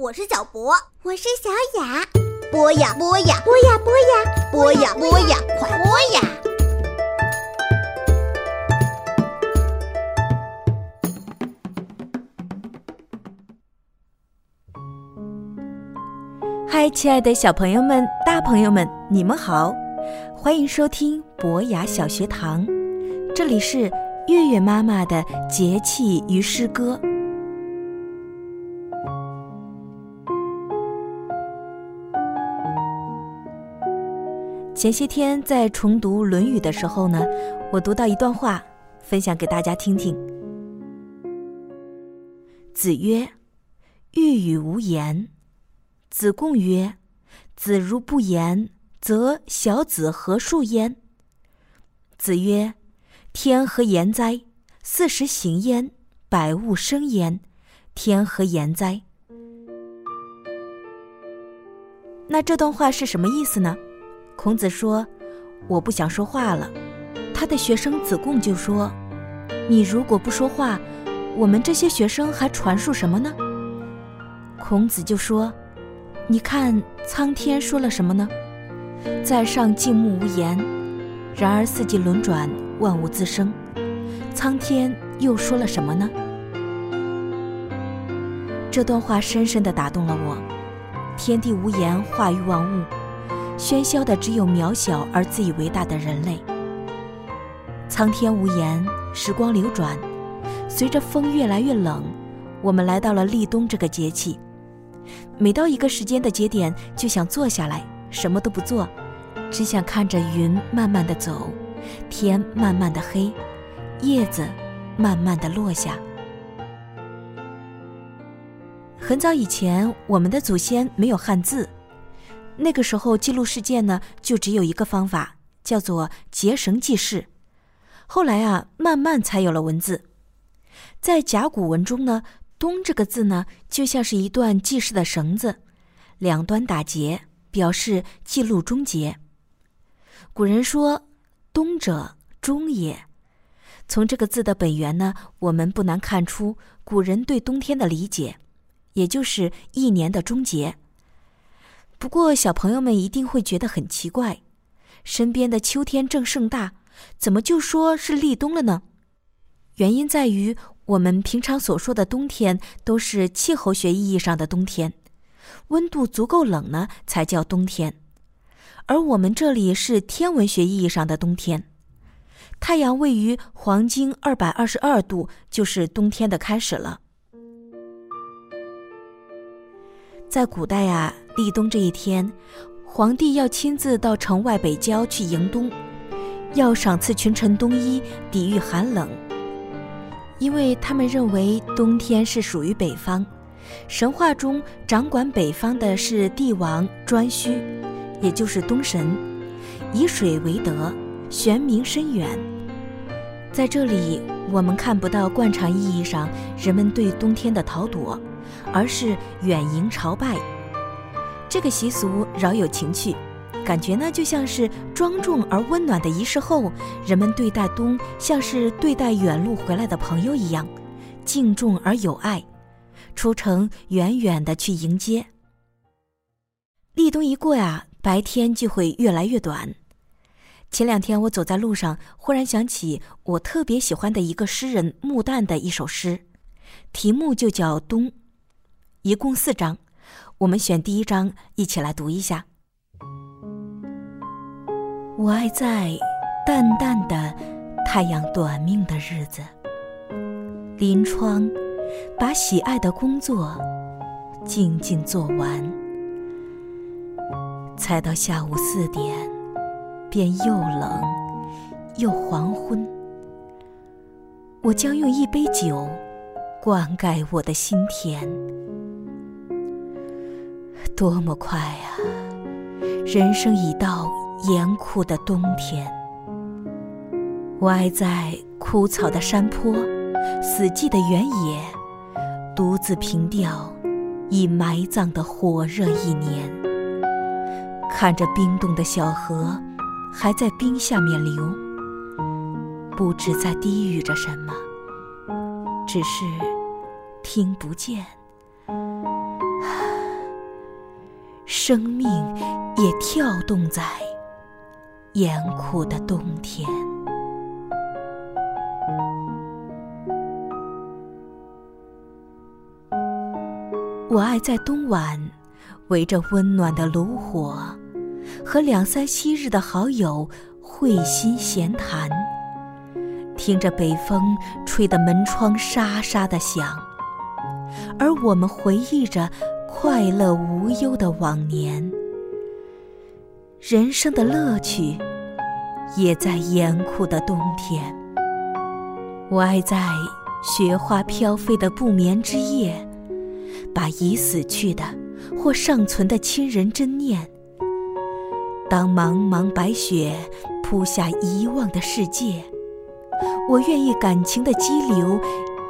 我是小博，我是小雅。播呀播呀，播呀播呀，播呀播呀，快播呀！嗨，亲爱的小朋友们、大朋友们，你们好，欢迎收听博雅小学堂，这里是月月妈妈的节气与诗歌。前些天在重读《论语》的时候呢，我读到一段话，分享给大家听听。子曰：“欲语无言。”子贡曰：“子如不言，则小子何述焉？”子曰：“天何言哉？四时行焉，百物生焉，天何言哉？”那这段话是什么意思呢？孔子说：“我不想说话了。”他的学生子贡就说：“你如果不说话，我们这些学生还传述什么呢？”孔子就说：“你看苍天说了什么呢？在上静穆无言，然而四季轮转，万物自生。苍天又说了什么呢？”这段话深深地打动了我。天地无言，化育万物。喧嚣的只有渺小而自以为大的人类。苍天无言，时光流转，随着风越来越冷，我们来到了立冬这个节气。每到一个时间的节点，就想坐下来，什么都不做，只想看着云慢慢的走，天慢慢的黑，叶子慢慢的落下。很早以前，我们的祖先没有汉字。那个时候记录事件呢，就只有一个方法，叫做结绳记事。后来啊，慢慢才有了文字。在甲骨文中呢，“冬”这个字呢，就像是一段记事的绳子，两端打结，表示记录终结。古人说：“冬者，终也。”从这个字的本源呢，我们不难看出古人对冬天的理解，也就是一年的终结。不过，小朋友们一定会觉得很奇怪，身边的秋天正盛大，怎么就说是立冬了呢？原因在于，我们平常所说的冬天都是气候学意义上的冬天，温度足够冷呢才叫冬天，而我们这里是天文学意义上的冬天，太阳位于黄经二百二十二度，就是冬天的开始了。在古代呀。立冬这一天，皇帝要亲自到城外北郊去迎冬，要赏赐群臣冬衣，抵御寒冷。因为他们认为冬天是属于北方，神话中掌管北方的是帝王颛顼，也就是冬神，以水为德，玄冥深远。在这里，我们看不到惯常意义上人们对冬天的逃躲，而是远迎朝拜。这个习俗饶有情趣，感觉呢就像是庄重而温暖的仪式后，人们对待冬像是对待远路回来的朋友一样，敬重而友爱，出城远远的去迎接。立冬一过呀，白天就会越来越短。前两天我走在路上，忽然想起我特别喜欢的一个诗人穆旦的一首诗，题目就叫《冬》，一共四章。我们选第一章，一起来读一下。我爱在淡淡的太阳短命的日子，临窗把喜爱的工作静静做完，才到下午四点，便又冷又黄昏。我将用一杯酒灌溉我的心田。多么快啊！人生已到严酷的冬天。我爱在枯草的山坡、死寂的原野，独自凭吊已埋葬的火热一年，看着冰冻的小河还在冰下面流，不知在低语着什么，只是听不见。生命也跳动在严酷的冬天。我爱在冬晚，围着温暖的炉火，和两三昔日的好友会心闲谈，听着北风吹得门窗沙沙的响，而我们回忆着快乐无忧的往年。人生的乐趣，也在严酷的冬天。我爱在雪花飘飞的不眠之夜。把已死去的或尚存的亲人真念。当茫茫白雪铺下遗忘的世界，我愿意感情的激流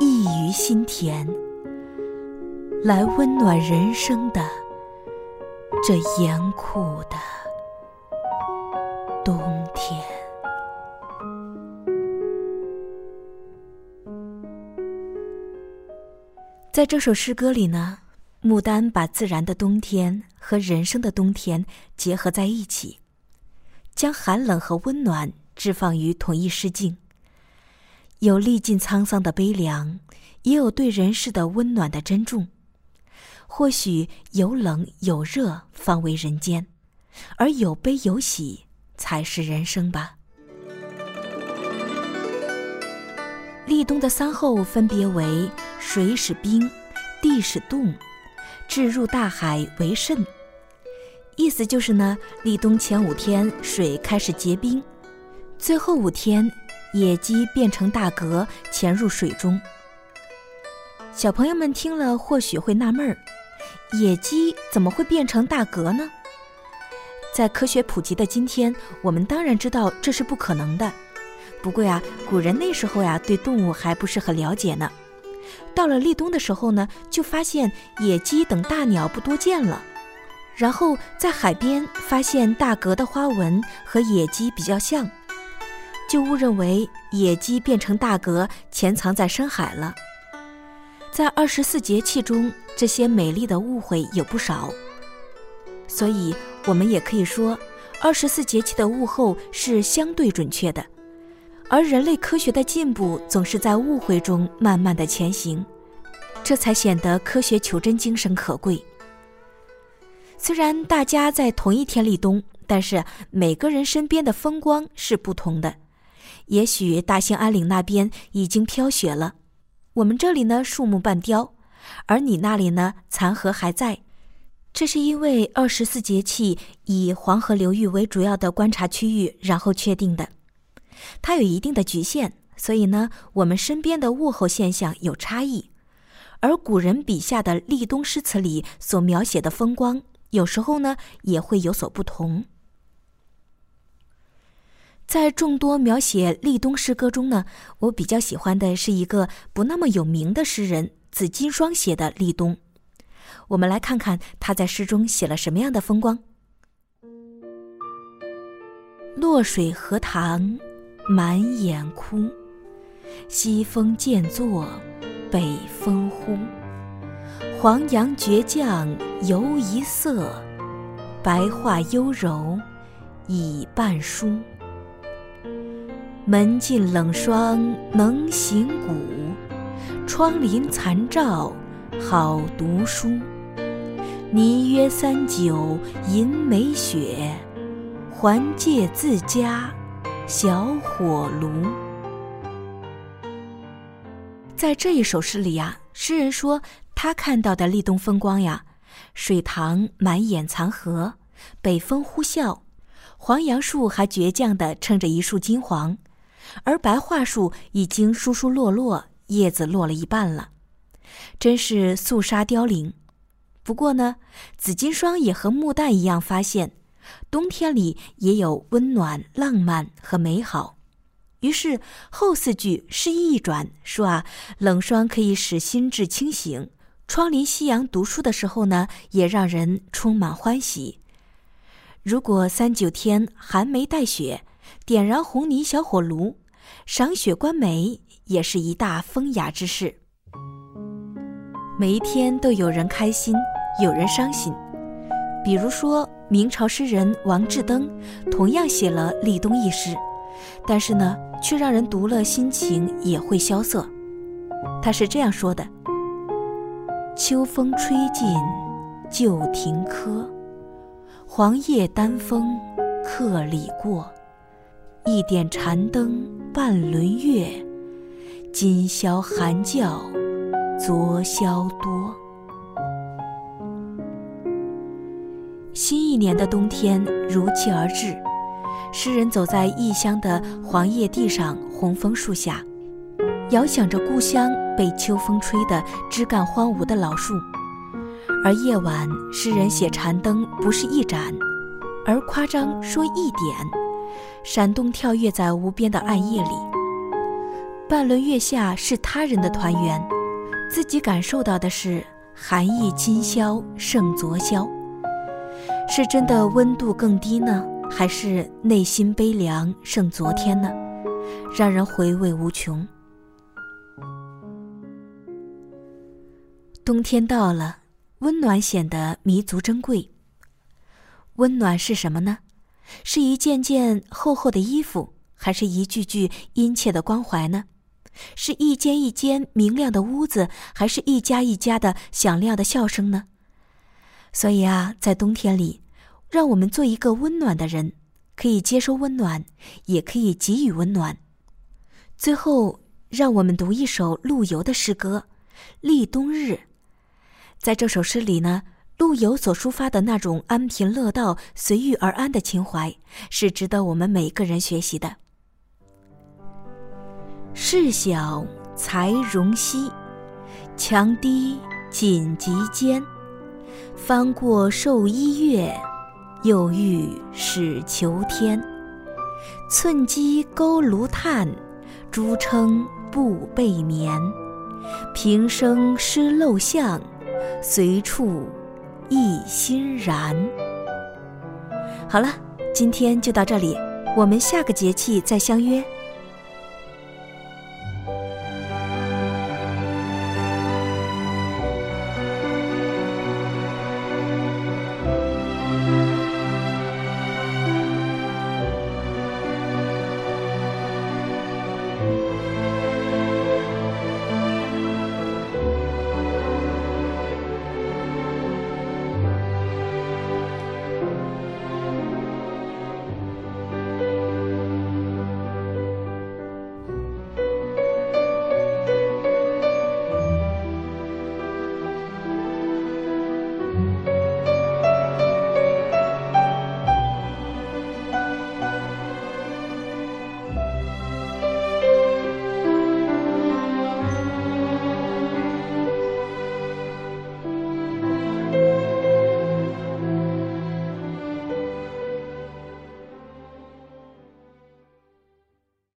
溢于心田，来温暖人生的这严酷的冬天。在这首诗歌里呢，牡丹把自然的冬天和人生的冬天结合在一起，将寒冷和温暖置放于同一诗境。有历尽沧桑的悲凉，也有对人世的温暖的珍重。或许有冷有热方为人间，而有悲有喜才是人生吧。立冬的三候分别为。水使冰，地使冻，置入大海为甚。意思就是呢，立冬前五天水开始结冰，最后五天野鸡变成大蛤潜入水中。小朋友们听了或许会纳闷儿：野鸡怎么会变成大蛤呢？在科学普及的今天，我们当然知道这是不可能的。不过呀，古人那时候呀，对动物还不是很了解呢。到了立冬的时候呢，就发现野鸡等大鸟不多见了，然后在海边发现大蛤的花纹和野鸡比较像，就误认为野鸡变成大蛤潜藏在深海了。在二十四节气中，这些美丽的误会有不少，所以我们也可以说，二十四节气的物候是相对准确的。而人类科学的进步总是在误会中慢慢的前行，这才显得科学求真精神可贵。虽然大家在同一天立冬，但是每个人身边的风光是不同的。也许大兴安岭那边已经飘雪了，我们这里呢树木半凋，而你那里呢残荷还在。这是因为二十四节气以黄河流域为主要的观察区域，然后确定的。它有一定的局限，所以呢，我们身边的物候现象有差异，而古人笔下的立冬诗词里所描写的风光，有时候呢也会有所不同。在众多描写立冬诗歌中呢，我比较喜欢的是一个不那么有名的诗人紫金霜写的立冬。我们来看看他在诗中写了什么样的风光。洛水荷塘。满眼枯，西风渐作，北风呼。黄杨倔强犹一色，白桦优柔已半疏。门禁冷霜能行古，窗棂残照好读书。泥约三九银梅雪，还借自家。小火炉，在这一首诗里呀，诗人说他看到的立冬风光呀，水塘满眼残荷，北风呼啸，黄杨树还倔强地撑着一束金黄，而白桦树已经疏疏落落，叶子落了一半了，真是肃杀凋零。不过呢，紫金霜也和木旦一样发现。冬天里也有温暖、浪漫和美好，于是后四句诗意一转，说啊，冷霜可以使心智清醒，窗临夕阳读书的时候呢，也让人充满欢喜。如果三九天寒梅带雪，点燃红泥小火炉，赏雪观梅，也是一大风雅之事。每一天都有人开心，有人伤心。比如说，明朝诗人王志登同样写了立冬一诗，但是呢，却让人读了心情也会萧瑟。他是这样说的：“秋风吹尽旧亭柯，黄叶丹枫客里过。一点残灯半轮月，今宵寒叫昨宵多。”新一年的冬天如期而至，诗人走在异乡的黄叶地上、红枫树下，遥想着故乡被秋风吹得枝干荒芜的老树。而夜晚，诗人写残灯不是一盏，而夸张说一点，闪动跳跃在无边的暗夜里。半轮月下是他人的团圆，自己感受到的是寒意今宵胜昨宵。是真的温度更低呢，还是内心悲凉胜昨天呢？让人回味无穷。冬天到了，温暖显得弥足珍贵。温暖是什么呢？是一件件厚厚的衣服，还是一句句殷切的关怀呢？是一间一间明亮的屋子，还是一家一家的响亮的笑声呢？所以啊，在冬天里，让我们做一个温暖的人，可以接收温暖，也可以给予温暖。最后，让我们读一首陆游的诗歌《立冬日》。在这首诗里呢，陆游所抒发的那种安贫乐道、随遇而安的情怀，是值得我们每个人学习的。事小才容稀，强低紧急间。翻过寿一月，又遇始求天。寸积钩炉炭，朱称布被棉。平生失陋巷，随处一心燃。好了，今天就到这里，我们下个节气再相约。